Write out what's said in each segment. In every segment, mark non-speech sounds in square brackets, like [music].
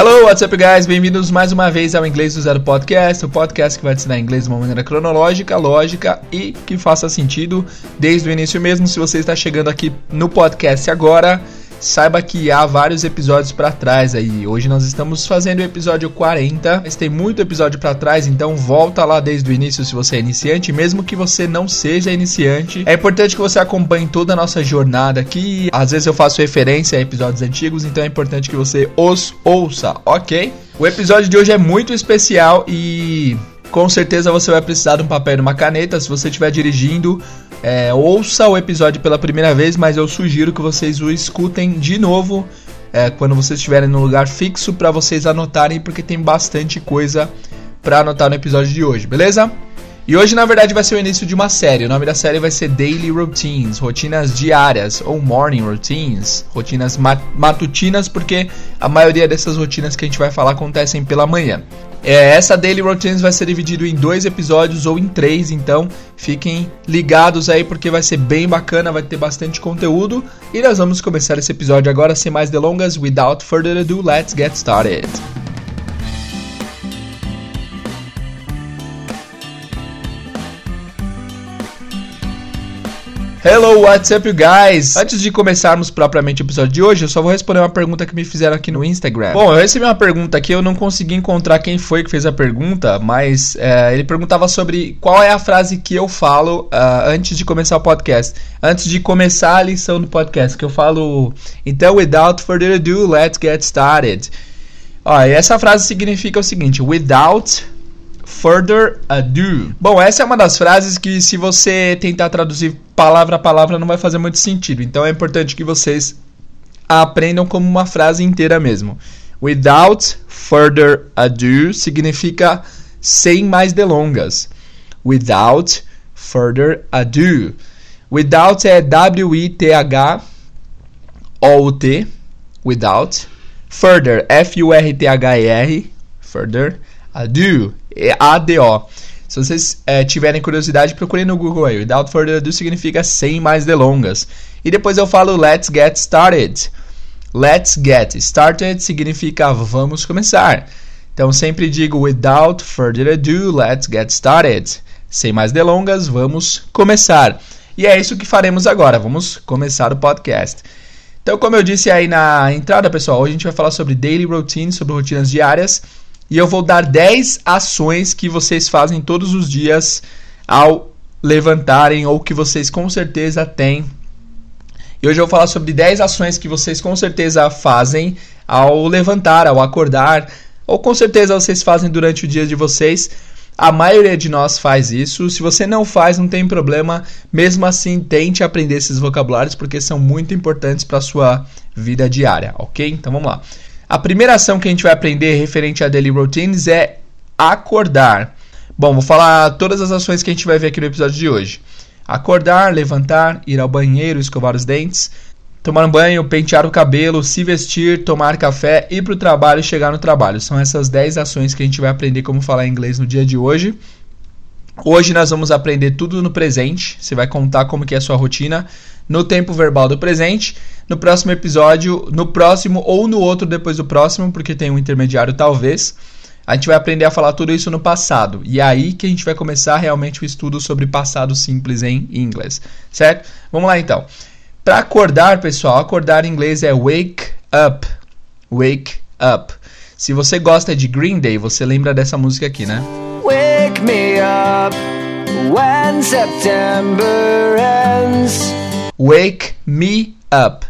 Hello, what's up, guys? Bem-vindos mais uma vez ao Inglês do Zero Podcast, o podcast que vai te ensinar inglês de uma maneira cronológica, lógica e que faça sentido desde o início mesmo. Se você está chegando aqui no podcast agora, saiba que há vários episódios para trás aí. Hoje nós estamos fazendo o episódio 40, mas tem muito episódio para trás, então volta lá desde o início se você é iniciante, mesmo que você não seja iniciante. É importante que você acompanhe toda a nossa jornada aqui. Às vezes eu faço referência a episódios antigos, então é importante que você os ouça, ok? O episódio de hoje é muito especial e com certeza você vai precisar de um papel e uma caneta se você estiver dirigindo é, ouça o episódio pela primeira vez, mas eu sugiro que vocês o escutem de novo é, quando vocês estiverem no lugar fixo para vocês anotarem, porque tem bastante coisa para anotar no episódio de hoje, beleza? E hoje, na verdade, vai ser o início de uma série. O nome da série vai ser Daily Routines, rotinas diárias, ou Morning Routines, rotinas matutinas, porque a maioria dessas rotinas que a gente vai falar acontecem pela manhã. É, essa Daily Routines vai ser dividido em dois episódios ou em três, então fiquem ligados aí porque vai ser bem bacana, vai ter bastante conteúdo. E nós vamos começar esse episódio agora sem mais delongas. Without further ado, let's get started. Hello, what's up, you guys? Antes de começarmos propriamente o episódio de hoje, eu só vou responder uma pergunta que me fizeram aqui no Instagram. Bom, eu recebi uma pergunta aqui, eu não consegui encontrar quem foi que fez a pergunta, mas é, ele perguntava sobre qual é a frase que eu falo uh, antes de começar o podcast. Antes de começar a lição do podcast, que eu falo. Então, without further ado, let's get started. Ó, essa frase significa o seguinte: without further ado. Bom, essa é uma das frases que, se você tentar traduzir palavra a palavra, não vai fazer muito sentido. Então é importante que vocês aprendam como uma frase inteira mesmo. Without further ado significa sem mais delongas. Without further ado. Without é W-I-T-H-O-U-T. Without. Further, F-U-R-T-H-E-R. Further. Ado. É A-D-O. Se vocês é, tiverem curiosidade, procurem no Google aí. Without further ado significa sem mais delongas. E depois eu falo let's get started. Let's get started significa vamos começar. Então sempre digo without further ado, let's get started. Sem mais delongas, vamos começar. E é isso que faremos agora. Vamos começar o podcast. Então, como eu disse aí na entrada, pessoal, hoje a gente vai falar sobre daily routine, sobre rotinas diárias e eu vou dar 10 ações que vocês fazem todos os dias ao levantarem ou que vocês com certeza têm. E hoje eu vou falar sobre 10 ações que vocês com certeza fazem ao levantar, ao acordar, ou com certeza vocês fazem durante o dia de vocês. A maioria de nós faz isso. Se você não faz, não tem problema. Mesmo assim, tente aprender esses vocabulários porque são muito importantes para a sua vida diária, ok? Então vamos lá. A primeira ação que a gente vai aprender referente a daily routines é acordar. Bom, vou falar todas as ações que a gente vai ver aqui no episódio de hoje. Acordar, levantar, ir ao banheiro, escovar os dentes, tomar um banho, pentear o cabelo, se vestir, tomar café, ir para o trabalho e chegar no trabalho. São essas 10 ações que a gente vai aprender como falar inglês no dia de hoje. Hoje nós vamos aprender tudo no presente. Você vai contar como que é a sua rotina no tempo verbal do presente. No próximo episódio, no próximo ou no outro depois do próximo, porque tem um intermediário talvez, a gente vai aprender a falar tudo isso no passado. E é aí que a gente vai começar realmente o estudo sobre passado simples em inglês, certo? Vamos lá então. Para acordar, pessoal, acordar em inglês é wake up. Wake up. Se você gosta de Green Day, você lembra dessa música aqui, né? Wake me up when September ends. Wake me up.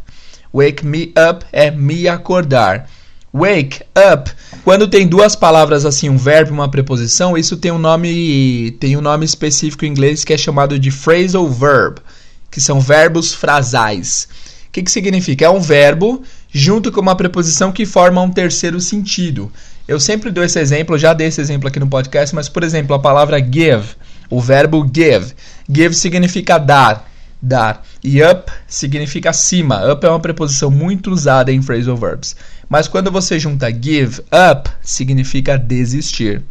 Wake me up é me acordar. Wake up. Quando tem duas palavras assim, um verbo e uma preposição, isso tem um nome tem um nome específico em inglês que é chamado de phrasal verb, que são verbos frasais. O que, que significa? É um verbo junto com uma preposição que forma um terceiro sentido. Eu sempre dou esse exemplo, já dei esse exemplo aqui no podcast, mas por exemplo, a palavra give, o verbo give. Give significa dar dar. E up significa acima. Up é uma preposição muito usada em phrasal verbs. Mas quando você junta give up, significa desistir.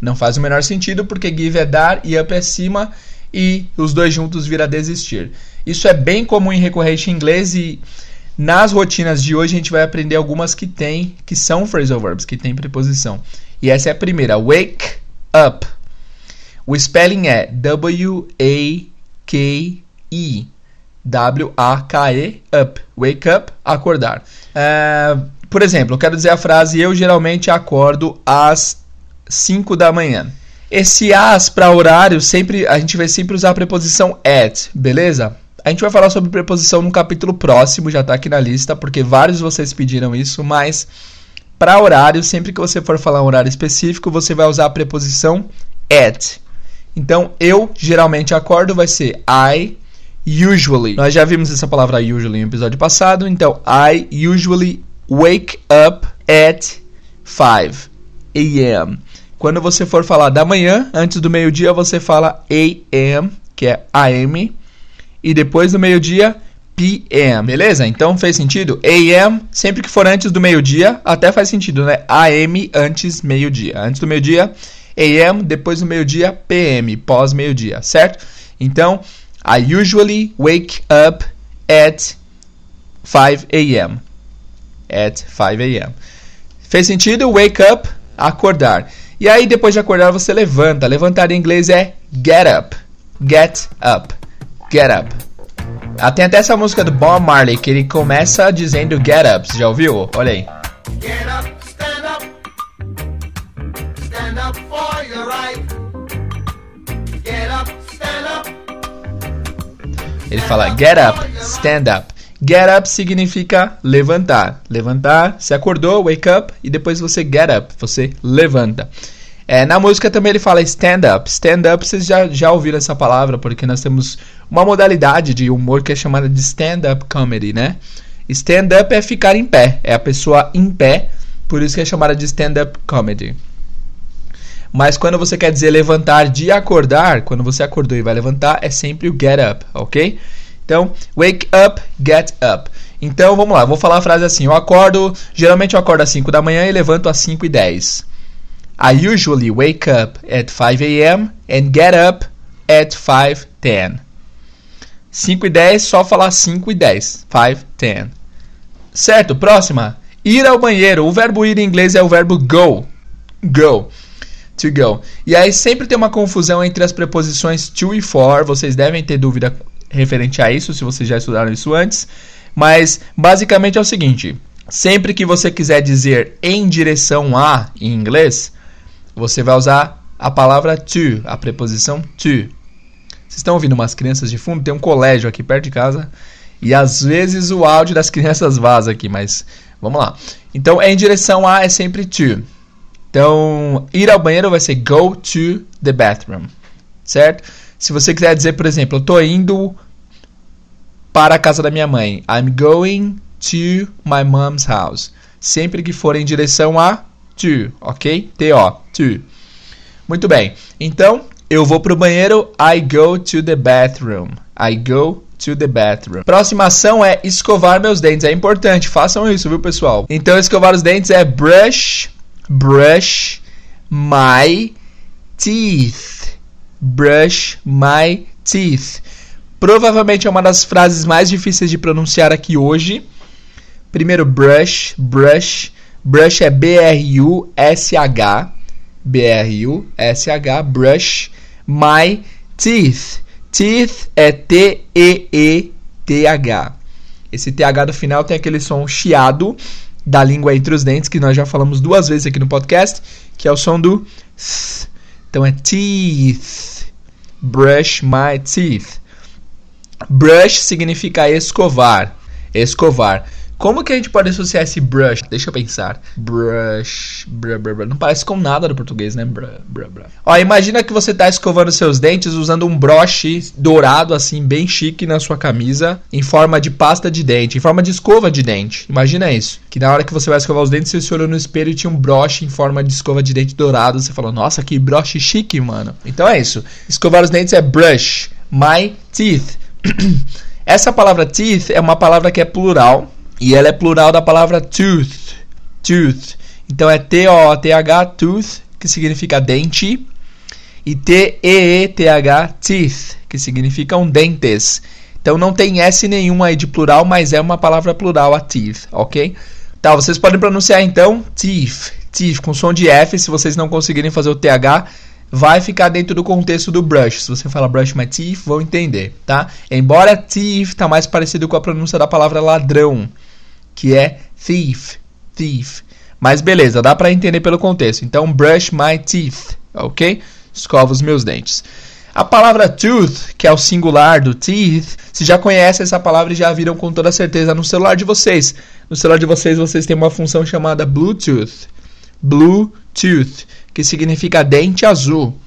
Não faz o menor sentido porque give é dar e up é cima e os dois juntos vira desistir. Isso é bem comum em recorrente em inglês e Nas rotinas de hoje a gente vai aprender algumas que tem, que são phrasal verbs, que tem preposição. E essa é a primeira, wake up. O spelling é W A K E. W A K E up. Wake up, acordar. Uh, por exemplo, eu quero dizer a frase eu geralmente acordo às 5 da manhã. Esse as para horário, sempre a gente vai sempre usar a preposição at, beleza? A gente vai falar sobre preposição no capítulo próximo, já está aqui na lista, porque vários de vocês pediram isso, mas para horário, sempre que você for falar um horário específico, você vai usar a preposição at. Então, eu geralmente acordo vai ser I usually. Nós já vimos essa palavra usually no episódio passado, então I usually wake up at 5 a.m. Quando você for falar da manhã, antes do meio-dia, você fala AM, que é AM, e depois do meio-dia, PM, beleza? Então fez sentido? AM, sempre que for antes do meio-dia, até faz sentido, né? AM antes meio-dia. Antes do meio-dia, AM, depois do meio-dia, PM, pós meio-dia, certo? Então, I usually wake up at 5 a.m. At 5 a.m. Fez sentido? Wake up, acordar. E aí, depois de acordar, você levanta. Levantar em inglês é get up. Get up. Get up. Ah, tem até essa música do Bob Marley que ele começa dizendo get up. Você já ouviu? Olha aí. Get up. Ele fala get up, stand up. Get up significa levantar. Levantar, você acordou, wake up, e depois você get up, você levanta. É, na música também ele fala stand up. Stand up, vocês já, já ouviram essa palavra, porque nós temos uma modalidade de humor que é chamada de stand up comedy, né? Stand up é ficar em pé, é a pessoa em pé, por isso que é chamada de stand up comedy. Mas quando você quer dizer levantar de acordar, quando você acordou e vai levantar, é sempre o get up, ok? Então, wake up, get up. Então, vamos lá, vou falar a frase assim. Eu acordo, geralmente eu acordo às 5 da manhã e levanto às 5 e 10. I usually wake up at 5 a.m. and get up at 5:10. 5 e 10, só falar 5 e 10. 5, 10. Certo, próxima. Ir ao banheiro. O verbo ir em inglês é o verbo go. Go. To go. E aí sempre tem uma confusão entre as preposições to e for. Vocês devem ter dúvida referente a isso, se vocês já estudaram isso antes. Mas basicamente é o seguinte: sempre que você quiser dizer em direção a em inglês, você vai usar a palavra to, a preposição to. Vocês estão ouvindo umas crianças de fundo? Tem um colégio aqui perto de casa e às vezes o áudio das [laughs] crianças vaza aqui, mas vamos lá. Então, em direção a é sempre to. Então, ir ao banheiro vai ser go to the bathroom, certo? Se você quiser dizer, por exemplo, eu estou indo para a casa da minha mãe. I'm going to my mom's house. Sempre que for em direção a to, ok? T-O, to. Muito bem. Então, eu vou para o banheiro. I go to the bathroom. I go to the bathroom. Próxima ação é escovar meus dentes. É importante, façam isso, viu, pessoal? Então, escovar os dentes é brush, brush my teeth brush my teeth. Provavelmente é uma das frases mais difíceis de pronunciar aqui hoje. Primeiro, brush, brush. Brush é B-R-U-S-H. B-R-U-S-H, brush. My teeth. Teeth é T-E-E-T-H. Esse TH do final tem aquele som chiado da língua entre os dentes, que nós já falamos duas vezes aqui no podcast, que é o som do. Então é teeth. Brush my teeth. Brush significa escovar. Escovar. Como que a gente pode associar esse brush? Deixa eu pensar. Brush. Bra, bra, bra. Não parece com nada do português, né? Bra, bra, bra. Ó, imagina que você está escovando seus dentes usando um broche dourado, assim, bem chique na sua camisa, em forma de pasta de dente, em forma de escova de dente. Imagina isso. Que na hora que você vai escovar os dentes, você se olhou no espelho e tinha um broche em forma de escova de dente dourado. Você falou, nossa, que broche chique, mano. Então é isso. Escovar os dentes é brush. My teeth. [clears throat] Essa palavra teeth é uma palavra que é plural e ela é plural da palavra tooth. Tooth. Então é T-O-T-H, tooth, que significa dente. E T-E-E-T-H, teeth, que significam dentes. Então não tem S nenhum aí de plural, mas é uma palavra plural a teeth, ok? Tá, vocês podem pronunciar então teeth, teeth com som de F, se vocês não conseguirem fazer o TH, vai ficar dentro do contexto do brush. Se você fala brush my teeth, vão entender, tá? Embora teeth tá mais parecido com a pronúncia da palavra ladrão, que é thief, thief. Mas beleza, dá para entender pelo contexto. Então brush my teeth, ok? Escova os meus dentes. A palavra tooth, que é o singular do teeth, se já conhece essa palavra e já viram com toda certeza no celular de vocês. No celular de vocês, vocês têm uma função chamada Bluetooth. Bluetooth, que significa dente azul.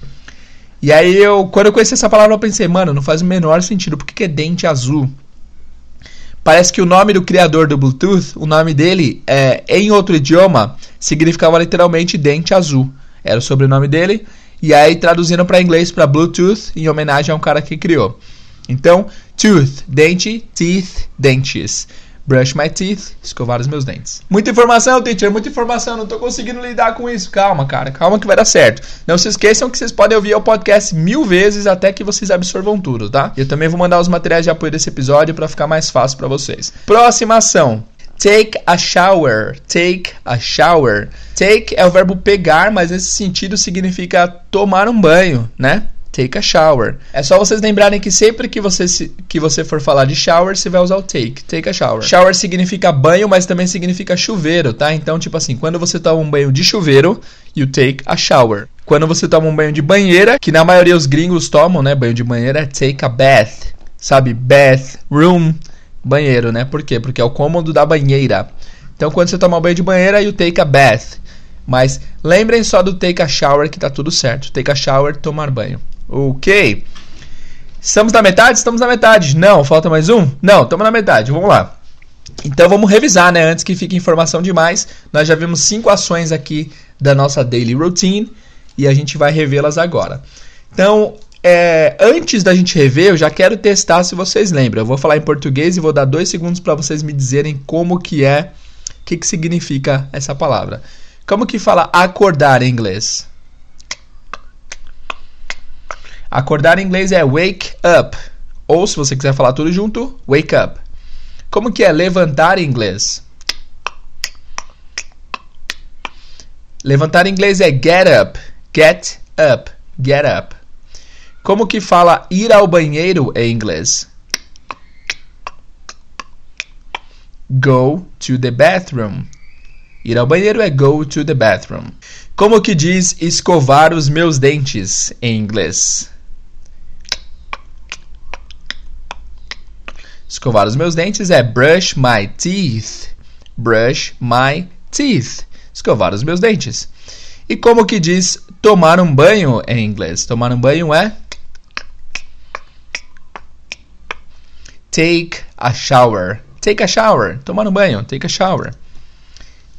E aí, eu, quando eu conheci essa palavra, eu pensei, mano, não faz o menor sentido. Por que, que é dente azul? Parece que o nome do criador do Bluetooth, o nome dele, é, em outro idioma, significava literalmente dente azul. Era o sobrenome dele. E aí traduzindo para inglês para Bluetooth em homenagem a um cara que criou. Então, tooth, dente, teeth, dentes. Brush my teeth, escovar os meus dentes. Muita informação, teacher, muita informação. Não tô conseguindo lidar com isso. Calma, cara, calma que vai dar certo. Não se esqueçam que vocês podem ouvir o podcast mil vezes até que vocês absorvam tudo, tá? Eu também vou mandar os materiais de apoio desse episódio para ficar mais fácil para vocês. Próxima ação. Take a shower. Take a shower. Take é o verbo pegar, mas nesse sentido significa tomar um banho, né? Take a shower. É só vocês lembrarem que sempre que você, se, que você for falar de shower, você vai usar o take. Take a shower. Shower significa banho, mas também significa chuveiro, tá? Então, tipo assim, quando você toma um banho de chuveiro, you take a shower. Quando você toma um banho de banheira, que na maioria os gringos tomam, né? Banho de banheira é take a bath. Sabe? Bath, room, banheiro, né? Por quê? Porque é o cômodo da banheira. Então, quando você toma banho de banheira, you take a bath. Mas lembrem só do take a shower que tá tudo certo. Take a shower, tomar banho. Ok. Estamos na metade? Estamos na metade. Não, falta mais um? Não, estamos na metade. Vamos lá. Então vamos revisar, né? Antes que fique informação demais. Nós já vimos cinco ações aqui da nossa daily routine e a gente vai revê-las agora. Então, é, antes da gente rever, eu já quero testar se vocês lembram. Eu vou falar em português e vou dar dois segundos para vocês me dizerem como que é, o que, que significa essa palavra. Como que fala acordar em inglês? Acordar em inglês é wake up. Ou se você quiser falar tudo junto, wake up. Como que é levantar em inglês? Levantar em inglês é get up. Get up. Get up. Como que fala ir ao banheiro em inglês? Go to the bathroom. Ir ao banheiro é go to the bathroom. Como que diz escovar os meus dentes em inglês? Escovar os meus dentes é brush my teeth. Brush my teeth. Escovar os meus dentes. E como que diz tomar um banho em inglês? Tomar um banho é Take a shower. Take a shower. Tomar um banho. Take a shower.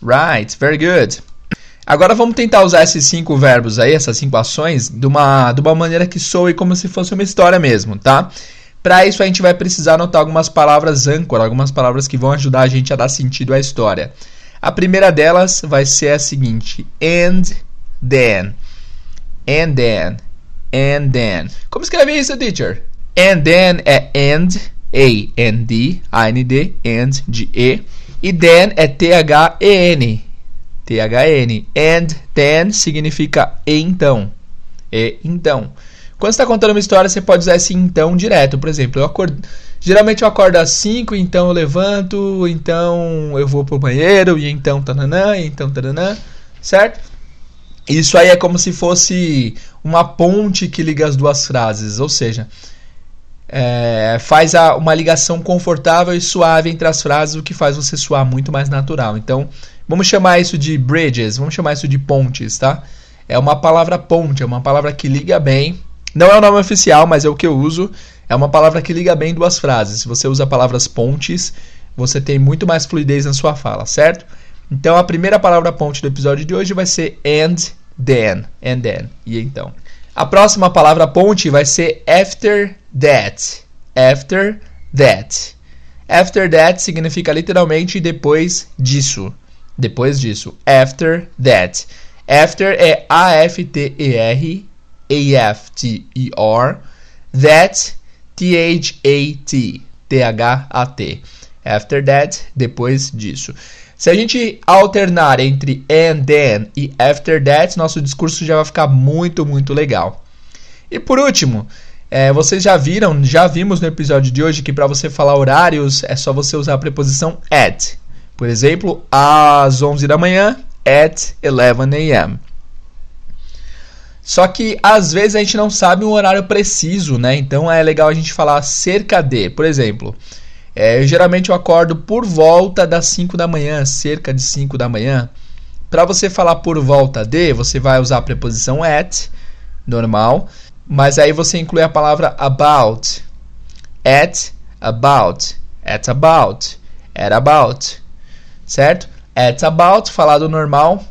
Right. Very good. Agora vamos tentar usar esses cinco verbos aí, essas cinco ações, de uma, de uma maneira que soe como se fosse uma história mesmo, tá? Para isso a gente vai precisar anotar algumas palavras âncora, algumas palavras que vão ajudar a gente a dar sentido à história. A primeira delas vai ser a seguinte: and then. And then. And then. Como escreve isso, teacher? And then é and a-N-D, A-N-D, and, de E. E then é T-H-E-N. T-H-E-N. And then significa e então. E então. Quando você está contando uma história, você pode usar esse então direto. Por exemplo, eu acordo. Geralmente eu acordo às 5, então eu levanto, então eu vou pro banheiro, e então tananã, e então tananã, certo? Isso aí é como se fosse uma ponte que liga as duas frases, ou seja, é, faz a, uma ligação confortável e suave entre as frases, o que faz você soar muito mais natural. Então, vamos chamar isso de bridges, vamos chamar isso de pontes, tá? É uma palavra ponte, é uma palavra que liga bem. Não é o nome oficial, mas é o que eu uso. É uma palavra que liga bem duas frases. Se você usa palavras pontes, você tem muito mais fluidez na sua fala, certo? Então, a primeira palavra ponte do episódio de hoje vai ser and then. And then. E então. A próxima palavra ponte vai ser after that. After that. After that significa literalmente depois disso. Depois disso. After that. After é A-F-T-E-R. A-F-T-E-R. That. T-H-A-T. T-H-A-T. After that, depois disso. Se a gente alternar entre and then e after that, nosso discurso já vai ficar muito, muito legal. E por último, é, vocês já viram, já vimos no episódio de hoje que para você falar horários é só você usar a preposição at. Por exemplo, às 11 da manhã, at 11 a.m. Só que às vezes a gente não sabe um horário preciso, né? Então é legal a gente falar cerca de. Por exemplo, é, geralmente eu acordo por volta das 5 da manhã, cerca de 5 da manhã. Para você falar por volta de, você vai usar a preposição at, normal, mas aí você inclui a palavra about. At, about, at about, at about, certo? At about, falado normal.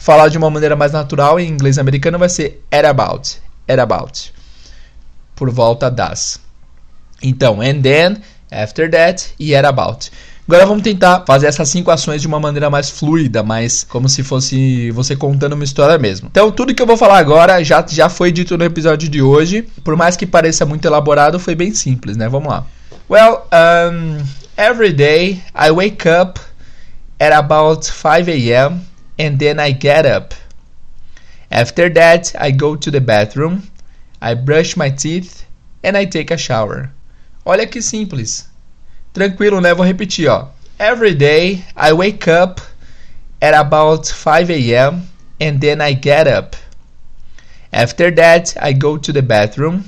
Falar de uma maneira mais natural em inglês americano vai ser at about, at about, por volta das. Então, and then after that e at about. Agora vamos tentar fazer essas cinco ações de uma maneira mais fluida, mais como se fosse você contando uma história mesmo. Então, tudo que eu vou falar agora já, já foi dito no episódio de hoje. Por mais que pareça muito elaborado, foi bem simples, né? Vamos lá. Well, um, every day I wake up at about 5 a.m. and then I get up. After that, I go to the bathroom, I brush my teeth and I take a shower. Olha que simples. Tranquilo, né? Vou repetir, ó. Every day I wake up at about 5 a.m. and then I get up. After that, I go to the bathroom,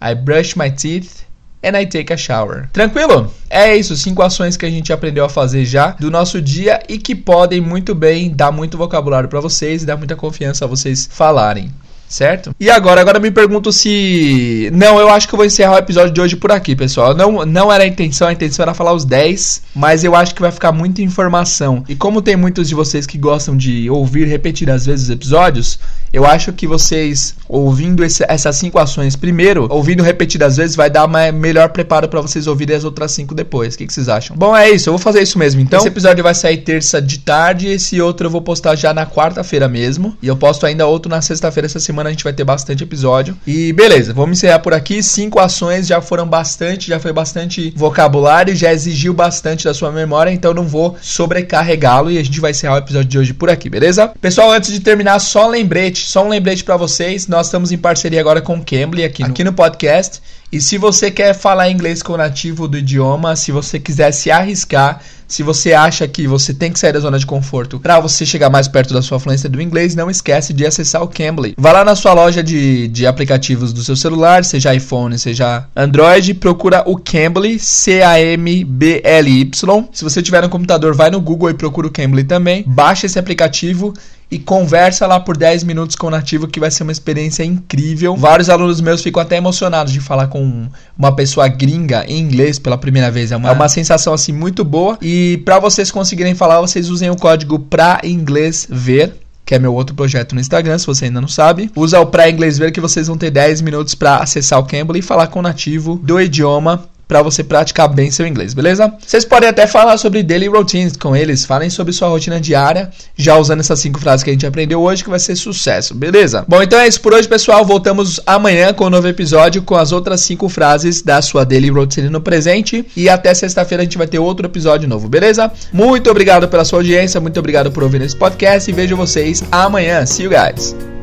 I brush my teeth and I take a shower. Tranquilo? É isso, cinco ações que a gente aprendeu a fazer já do nosso dia e que podem muito bem dar muito vocabulário para vocês e dar muita confiança a vocês falarem certo? E agora, agora me pergunto se. Não, eu acho que eu vou encerrar o episódio de hoje por aqui, pessoal. Não, não era a intenção, a intenção era falar os 10, mas eu acho que vai ficar muita informação. E como tem muitos de vocês que gostam de ouvir repetidas vezes os episódios, eu acho que vocês, ouvindo esse, essas cinco ações primeiro, ouvindo repetidas vezes, vai dar uma melhor preparo para vocês ouvirem as outras cinco depois. O que, que, vocês acham? Bom, é isso, eu vou fazer isso mesmo. Então, esse episódio vai sair terça de tarde, esse outro eu vou postar já na quarta-feira mesmo. E eu posto ainda outro na sexta-feira essa semana semana a gente vai ter bastante episódio. E beleza, vamos encerrar por aqui. Cinco ações já foram bastante, já foi bastante vocabulário, já exigiu bastante da sua memória, então não vou sobrecarregá-lo e a gente vai encerrar o episódio de hoje por aqui, beleza? Pessoal, antes de terminar, só um lembrete, só um lembrete para vocês. Nós estamos em parceria agora com o Cambly aqui no, aqui no podcast. E se você quer falar inglês com o nativo do idioma, se você quiser se arriscar, se você acha que você tem que sair da zona de conforto para você chegar mais perto da sua fluência do inglês, não esquece de acessar o Cambly. Vá lá na sua loja de, de aplicativos do seu celular, seja iPhone, seja Android, procura o Cambly, C-A-M-B-L-Y. Se você tiver no computador, vai no Google e procura o Cambly também. Baixa esse aplicativo e conversa lá por 10 minutos com o nativo que vai ser uma experiência incrível. Vários alunos meus ficam até emocionados de falar com uma pessoa gringa em inglês pela primeira vez. É uma, é uma sensação assim muito boa. E para vocês conseguirem falar, vocês usem o código pra inglês ver que é meu outro projeto no Instagram, se você ainda não sabe. Usa o Pra Inglês Ver que vocês vão ter 10 minutos para acessar o Cambly e falar com o nativo do idioma para você praticar bem seu inglês, beleza? Vocês podem até falar sobre daily routines com eles, falem sobre sua rotina diária, já usando essas cinco frases que a gente aprendeu hoje, que vai ser sucesso, beleza? Bom, então é isso por hoje, pessoal. Voltamos amanhã com um novo episódio com as outras cinco frases da sua daily routine no presente. E até sexta-feira a gente vai ter outro episódio novo, beleza? Muito obrigado pela sua audiência, muito obrigado por ouvir esse podcast e vejo vocês amanhã. See you guys!